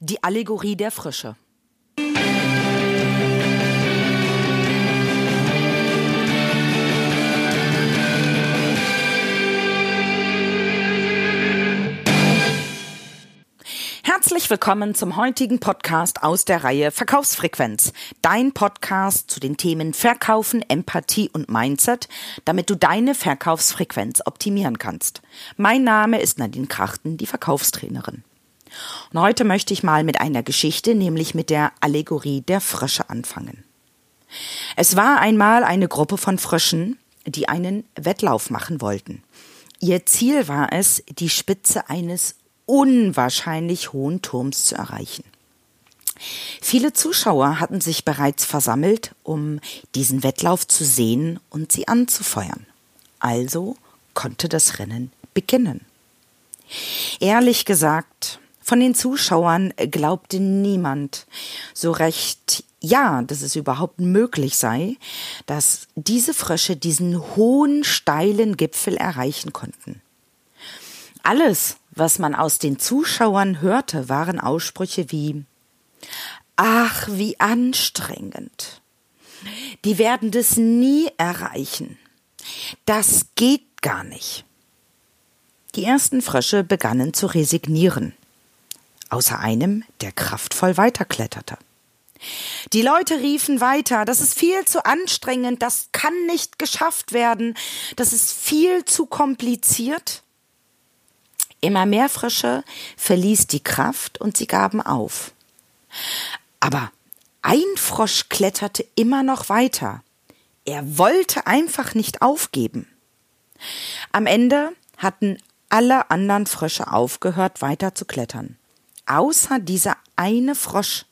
Die Allegorie der Frische. Herzlich willkommen zum heutigen Podcast aus der Reihe Verkaufsfrequenz. Dein Podcast zu den Themen Verkaufen, Empathie und Mindset, damit du deine Verkaufsfrequenz optimieren kannst. Mein Name ist Nadine Krachten, die Verkaufstrainerin. Und heute möchte ich mal mit einer Geschichte, nämlich mit der Allegorie der Frösche anfangen. Es war einmal eine Gruppe von Fröschen, die einen Wettlauf machen wollten. Ihr Ziel war es, die Spitze eines unwahrscheinlich hohen Turms zu erreichen. Viele Zuschauer hatten sich bereits versammelt, um diesen Wettlauf zu sehen und sie anzufeuern. Also konnte das Rennen beginnen. Ehrlich gesagt, von den Zuschauern glaubte niemand so recht, ja, dass es überhaupt möglich sei, dass diese Frösche diesen hohen, steilen Gipfel erreichen konnten. Alles, was man aus den Zuschauern hörte, waren Aussprüche wie Ach, wie anstrengend. Die werden das nie erreichen. Das geht gar nicht. Die ersten Frösche begannen zu resignieren außer einem, der kraftvoll weiterkletterte. Die Leute riefen weiter, das ist viel zu anstrengend, das kann nicht geschafft werden, das ist viel zu kompliziert. Immer mehr Frische verließ die Kraft und sie gaben auf. Aber ein Frosch kletterte immer noch weiter. Er wollte einfach nicht aufgeben. Am Ende hatten alle anderen Frösche aufgehört, weiter zu klettern außer dieser eine Frosch,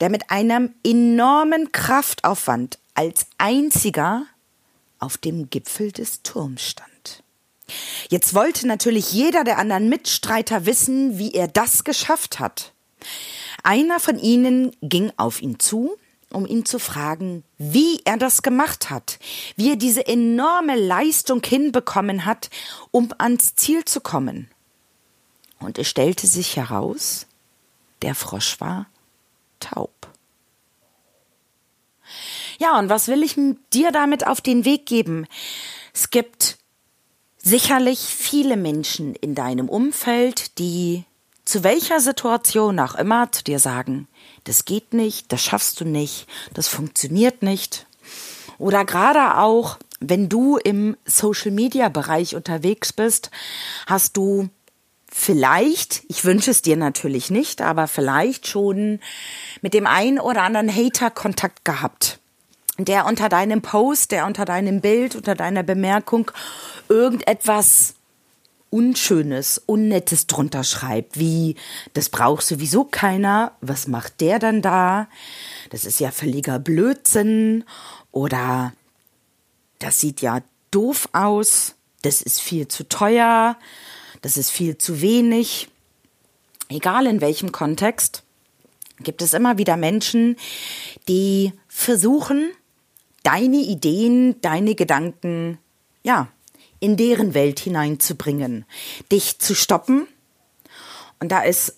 der mit einem enormen Kraftaufwand als einziger auf dem Gipfel des Turms stand. Jetzt wollte natürlich jeder der anderen Mitstreiter wissen, wie er das geschafft hat. Einer von ihnen ging auf ihn zu, um ihn zu fragen, wie er das gemacht hat, wie er diese enorme Leistung hinbekommen hat, um ans Ziel zu kommen. Und es stellte sich heraus, der Frosch war taub. Ja, und was will ich dir damit auf den Weg geben? Es gibt sicherlich viele Menschen in deinem Umfeld, die zu welcher Situation auch immer zu dir sagen, das geht nicht, das schaffst du nicht, das funktioniert nicht. Oder gerade auch, wenn du im Social-Media-Bereich unterwegs bist, hast du vielleicht, ich wünsche es dir natürlich nicht, aber vielleicht schon mit dem einen oder anderen Hater Kontakt gehabt, der unter deinem Post, der unter deinem Bild, unter deiner Bemerkung irgendetwas Unschönes, Unnettes drunter schreibt, wie das braucht sowieso keiner, was macht der denn da? Das ist ja völliger Blödsinn oder das sieht ja doof aus, das ist viel zu teuer, das ist viel zu wenig. Egal in welchem Kontext, gibt es immer wieder Menschen, die versuchen, deine Ideen, deine Gedanken, ja, in deren Welt hineinzubringen, dich zu stoppen. Und da ist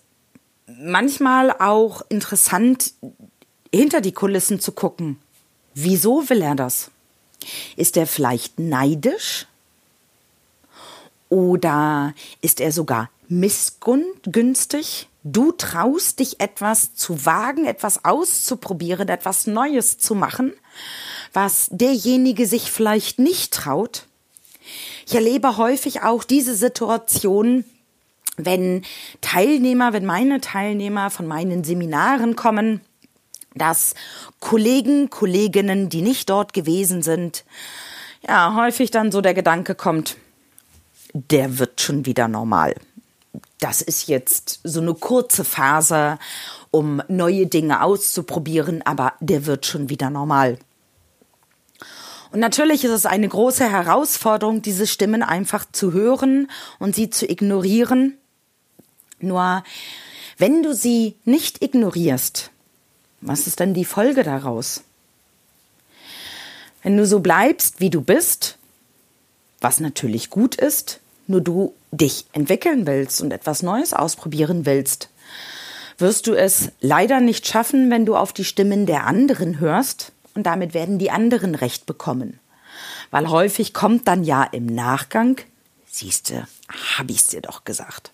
manchmal auch interessant, hinter die Kulissen zu gucken. Wieso will er das? Ist er vielleicht neidisch? Oder ist er sogar missgünstig? Du traust dich etwas zu wagen, etwas auszuprobieren, etwas Neues zu machen, was derjenige sich vielleicht nicht traut. Ich erlebe häufig auch diese Situation, wenn Teilnehmer, wenn meine Teilnehmer von meinen Seminaren kommen, dass Kollegen, Kolleginnen, die nicht dort gewesen sind, ja, häufig dann so der Gedanke kommt, der wird schon wieder normal. Das ist jetzt so eine kurze Phase, um neue Dinge auszuprobieren, aber der wird schon wieder normal. Und natürlich ist es eine große Herausforderung, diese Stimmen einfach zu hören und sie zu ignorieren. Nur wenn du sie nicht ignorierst, was ist denn die Folge daraus? Wenn du so bleibst, wie du bist, was natürlich gut ist, nur du dich entwickeln willst und etwas Neues ausprobieren willst, wirst du es leider nicht schaffen, wenn du auf die Stimmen der anderen hörst und damit werden die anderen Recht bekommen. Weil häufig kommt dann ja im Nachgang, siehste, hab ich's dir doch gesagt.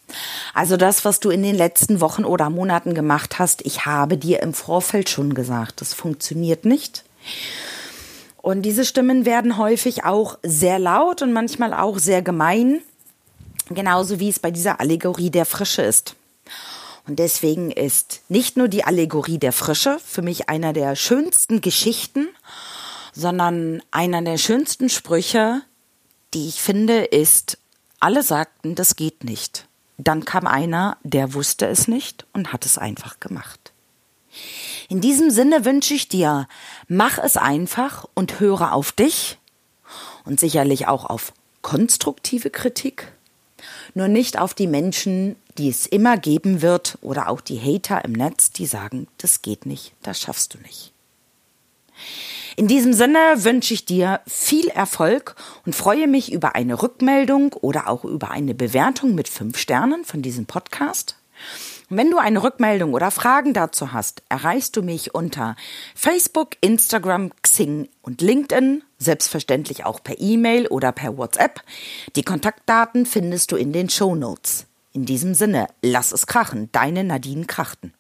Also das, was du in den letzten Wochen oder Monaten gemacht hast, ich habe dir im Vorfeld schon gesagt, das funktioniert nicht. Und diese Stimmen werden häufig auch sehr laut und manchmal auch sehr gemein, genauso wie es bei dieser Allegorie der Frische ist. Und deswegen ist nicht nur die Allegorie der Frische für mich einer der schönsten Geschichten, sondern einer der schönsten Sprüche, die ich finde, ist, alle sagten, das geht nicht. Dann kam einer, der wusste es nicht und hat es einfach gemacht. In diesem Sinne wünsche ich dir, mach es einfach und höre auf dich und sicherlich auch auf konstruktive Kritik, nur nicht auf die Menschen, die es immer geben wird oder auch die Hater im Netz, die sagen, das geht nicht, das schaffst du nicht. In diesem Sinne wünsche ich dir viel Erfolg und freue mich über eine Rückmeldung oder auch über eine Bewertung mit fünf Sternen von diesem Podcast. Wenn du eine Rückmeldung oder Fragen dazu hast, erreichst du mich unter Facebook, Instagram, Xing und LinkedIn, selbstverständlich auch per E-Mail oder per WhatsApp. Die Kontaktdaten findest du in den Show Notes. In diesem Sinne, lass es krachen, deine Nadine Krachten.